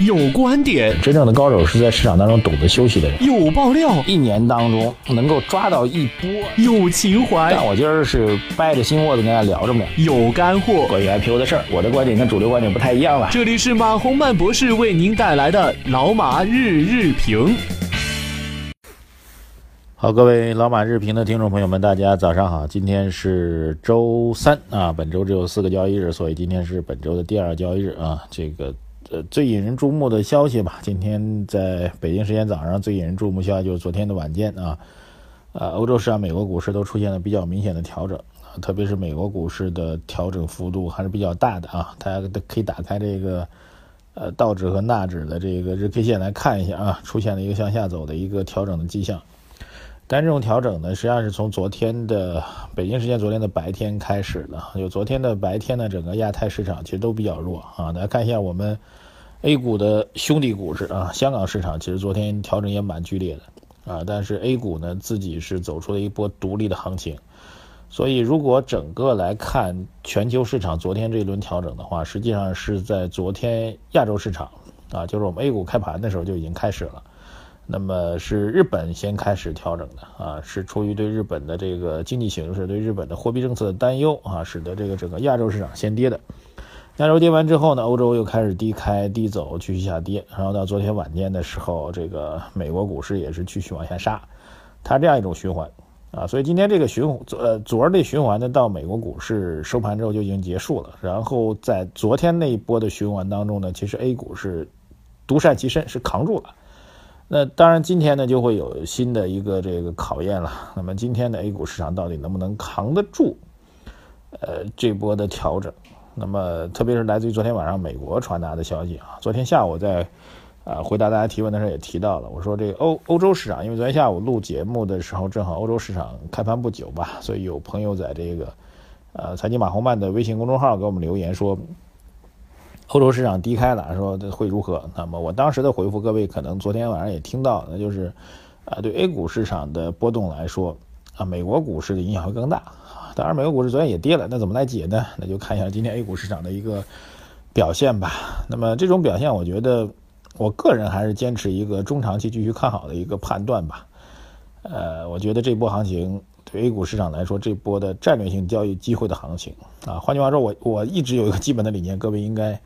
有观点，真正的高手是在市场当中懂得休息的人。有爆料，一年当中能够抓到一波。有情怀，但我今儿是掰着心窝子跟大家聊着呢。有干货，关于 IPO 的事儿，我的观点跟主流观点不太一样了。这里是马洪曼博士为您带来的老马日日评。好，各位老马日评的听众朋友们，大家早上好。今天是周三啊，本周只有四个交易日，所以今天是本周的第二交易日啊。这个呃最引人注目的消息吧，今天在北京时间早上最引人注目消息就是昨天的晚间啊，呃，欧洲市场、美国股市都出现了比较明显的调整啊，特别是美国股市的调整幅度还是比较大的啊。大家可以打开这个呃道指和纳指的这个日 K 线来看一下啊，出现了一个向下走的一个调整的迹象。但这种调整呢，实际上是从昨天的北京时间昨天的白天开始的。就昨天的白天呢，整个亚太市场其实都比较弱啊。大家看一下我们 A 股的兄弟股市啊，香港市场其实昨天调整也蛮剧烈的啊。但是 A 股呢，自己是走出了一波独立的行情。所以如果整个来看全球市场昨天这一轮调整的话，实际上是在昨天亚洲市场啊，就是我们 A 股开盘的时候就已经开始了。那么是日本先开始调整的啊，是出于对日本的这个经济形势、对日本的货币政策的担忧啊，使得这个整个亚洲市场先跌的。亚洲跌完之后呢，欧洲又开始低开低走，继续下跌。然后到昨天晚间的时候，这个美国股市也是继续往下杀，它这样一种循环啊。所以今天这个循呃昨儿这循环呢，到美国股市收盘之后就已经结束了。然后在昨天那一波的循环当中呢，其实 A 股是独善其身，是扛住了。那当然，今天呢就会有新的一个这个考验了。那么今天的 A 股市场到底能不能扛得住？呃，这波的调整。那么特别是来自于昨天晚上美国传达的消息啊。昨天下午在啊回答大家提问的时候也提到了，我说这个欧欧洲市场，因为昨天下午录节目的时候正好欧洲市场开盘不久吧，所以有朋友在这个呃财经马红曼的微信公众号给我们留言说。欧洲市场低开了，说会如何？那么我当时的回复，各位可能昨天晚上也听到，那就是，啊，对 A 股市场的波动来说，啊，美国股市的影响会更大。当然，美国股市昨天也跌了，那怎么来解呢？那就看一下今天 A 股市场的一个表现吧。那么这种表现，我觉得我个人还是坚持一个中长期继续看好的一个判断吧。呃，我觉得这波行情。对 A 股市场来说，这波的战略性交易机会的行情啊，换句话说，我我一直有一个基本的理念，各位应该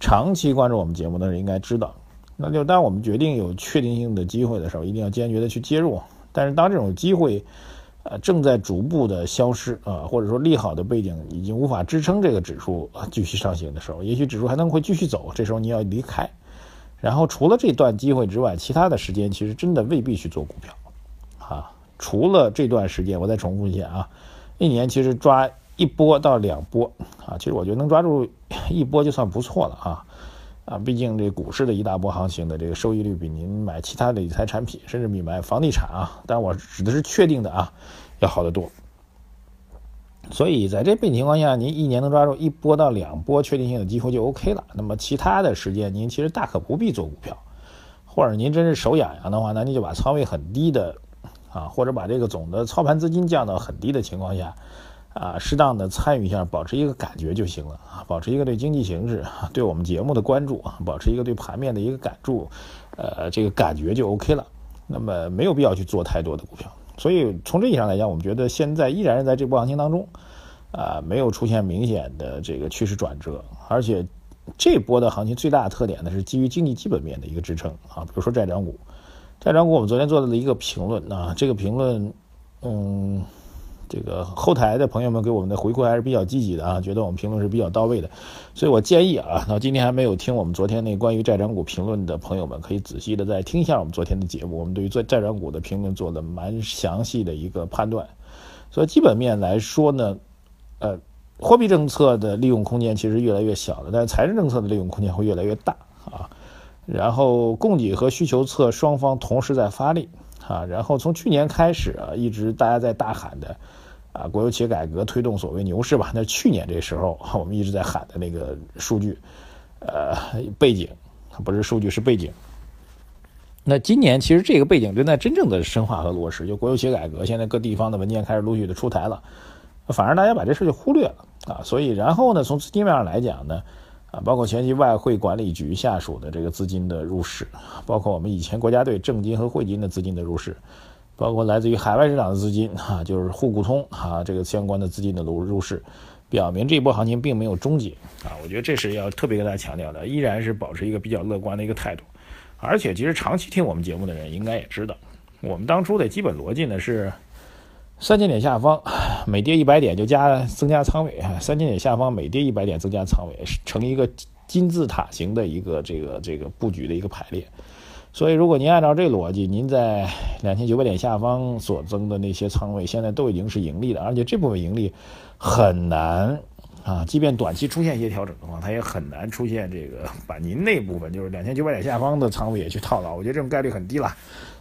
长期关注我们节目的人应该知道，那就当我们决定有确定性的机会的时候，一定要坚决的去介入。但是当这种机会呃正在逐步的消失啊，或者说利好的背景已经无法支撑这个指数继续上行的时候，也许指数还能会继续走，这时候你要离开。然后除了这段机会之外，其他的时间其实真的未必去做股票啊。除了这段时间，我再重复一下啊，一年其实抓一波到两波啊，其实我觉得能抓住一波就算不错了啊啊，毕竟这股市的一大波行情的这个收益率比您买其他的理财产品，甚至比买房地产啊，但我指的是确定的啊，要好得多。所以在这背景情况下，您一年能抓住一波到两波确定性的机会就 OK 了。那么其他的时间，您其实大可不必做股票，或者您真是手痒痒的话，那您就把仓位很低的。啊，或者把这个总的操盘资金降到很低的情况下，啊，适当的参与一下，保持一个感觉就行了啊，保持一个对经济形势、对我们节目的关注啊，保持一个对盘面的一个感注，呃，这个感觉就 OK 了。那么没有必要去做太多的股票。所以从这意义上来讲，我们觉得现在依然是在这波行情当中，啊，没有出现明显的这个趋势转折，而且这波的行情最大的特点呢是基于经济基本面的一个支撑啊，比如说债转股。债转股，我们昨天做的一个评论啊，这个评论，嗯，这个后台的朋友们给我们的回馈还是比较积极的啊，觉得我们评论是比较到位的，所以我建议啊，到今天还没有听我们昨天那关于债转股评论的朋友们，可以仔细的再听一下我们昨天的节目，我们对于做债转股的评论做了蛮详细的一个判断，所以基本面来说呢，呃，货币政策的利用空间其实越来越小了，但是财政政策的利用空间会越来越大啊。然后供给和需求侧双方同时在发力啊，然后从去年开始啊，一直大家在大喊的啊，国有企业改革推动所谓牛市吧。那去年这时候 我们一直在喊的那个数据，呃，背景不是数据是背景。那今年其实这个背景正在真正的深化和落实，就国有企业改革，现在各地方的文件开始陆续的出台了，反而大家把这事就忽略了啊。所以然后呢，从资金面上来讲呢。啊，包括前期外汇管理局下属的这个资金的入市，包括我们以前国家队证金和汇金的资金的入市，包括来自于海外市场的资金 啊，就是沪股通啊这个相关的资金的入入市，表明这一波行情并没有终结啊。我觉得这是要特别跟大家强调的，依然是保持一个比较乐观的一个态度。而且，其实长期听我们节目的人应该也知道，我们当初的基本逻辑呢是。三千点下方，每跌一百点就加增加仓位三千点下方每跌一百点增加仓位，成一个金字塔形的一个这个这个布局的一个排列。所以，如果您按照这逻辑，您在两千九百点下方所增的那些仓位，现在都已经是盈利的，而且这部分盈利很难啊，即便短期出现一些调整的话，它也很难出现这个把您那部分就是两千九百点下方的仓位也去套牢。我觉得这种概率很低了。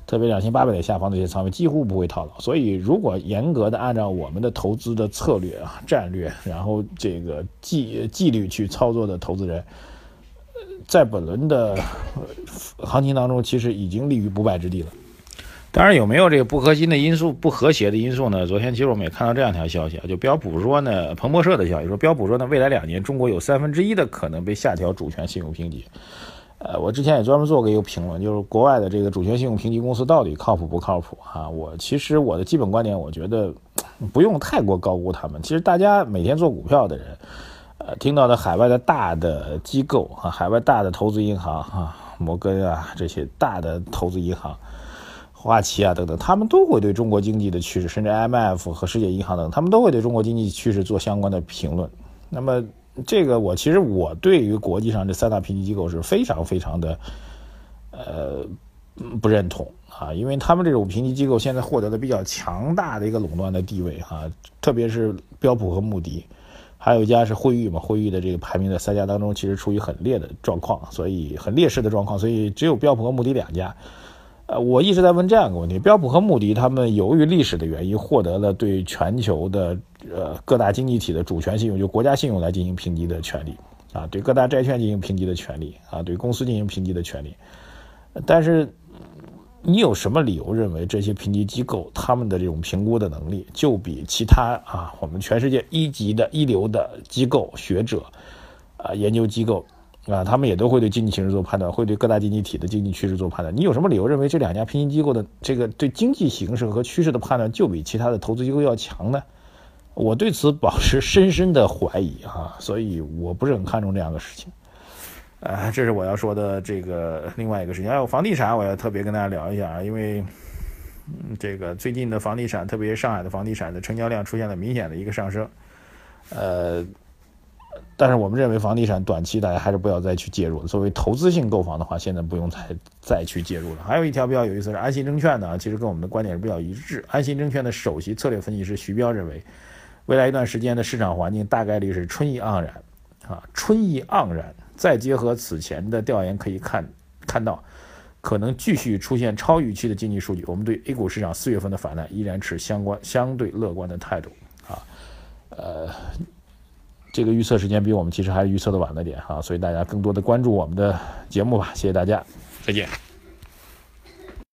特别两千八百点下方的一些仓位几乎不会套牢，所以如果严格的按照我们的投资的策略啊、战略，然后这个纪纪律去操作的投资人，在本轮的行情当中，其实已经立于不败之地了。当然，有没有这个不核心的因素、不和谐的因素呢？昨天其实我们也看到这样一条消息啊，就标普说呢，彭博社的消息说，标普说呢，未来两年中国有三分之一的可能被下调主权信用评级。呃，我之前也专门做过一个评论，就是国外的这个主权信用评级公司到底靠谱不靠谱啊？我其实我的基本观点，我觉得不用太过高估他们。其实大家每天做股票的人，呃，听到的海外的大的机构啊，海外大的投资银行啊，摩根啊这些大的投资银行，花旗啊等等，他们都会对中国经济的趋势，甚至 IMF 和世界银行等，他们都会对中国经济趋势做相关的评论。那么。这个我其实我对于国际上这三大评级机构是非常非常的，呃，不认同啊，因为他们这种评级机构现在获得了比较强大的一个垄断的地位啊，特别是标普和穆迪，还有一家是惠誉嘛，惠誉的这个排名在三家当中其实处于很劣的状况，所以很劣势的状况，所以只有标普和穆迪两家。呃，我一直在问这样一个问题：标普和穆迪他们由于历史的原因，获得了对全球的呃各大经济体的主权信用，就国家信用来进行评级的权利啊，对各大债券进行评级的权利啊，对公司进行评级的权利。但是，你有什么理由认为这些评级机构他们的这种评估的能力就比其他啊我们全世界一级的一流的机构学者啊研究机构？啊，他们也都会对经济形势做判断，会对各大经济体的经济趋势做判断。你有什么理由认为这两家评级机构的这个对经济形势和趋势的判断就比其他的投资机构要强呢？我对此保持深深的怀疑啊，所以我不是很看重这样的事情。啊，这是我要说的这个另外一个事情。还有房地产，我要特别跟大家聊一下啊，因为这个最近的房地产，特别是上海的房地产的成交量出现了明显的一个上升，呃。但是我们认为房地产短期大家还是不要再去介入了。作为投资性购房的话，现在不用再再去介入了。还有一条比较有意思是安信证券呢，其实跟我们的观点是比较一致。安信证券的首席策略分析师徐彪认为，未来一段时间的市场环境大概率是春意盎然，啊，春意盎然。再结合此前的调研可以看看到，可能继续出现超预期的经济数据。我们对 A 股市场四月份的反弹依然持相关相对乐观的态度，啊，呃。这个预测时间比我们其实还预测的晚了点哈，所以大家更多的关注我们的节目吧，谢谢大家，再见。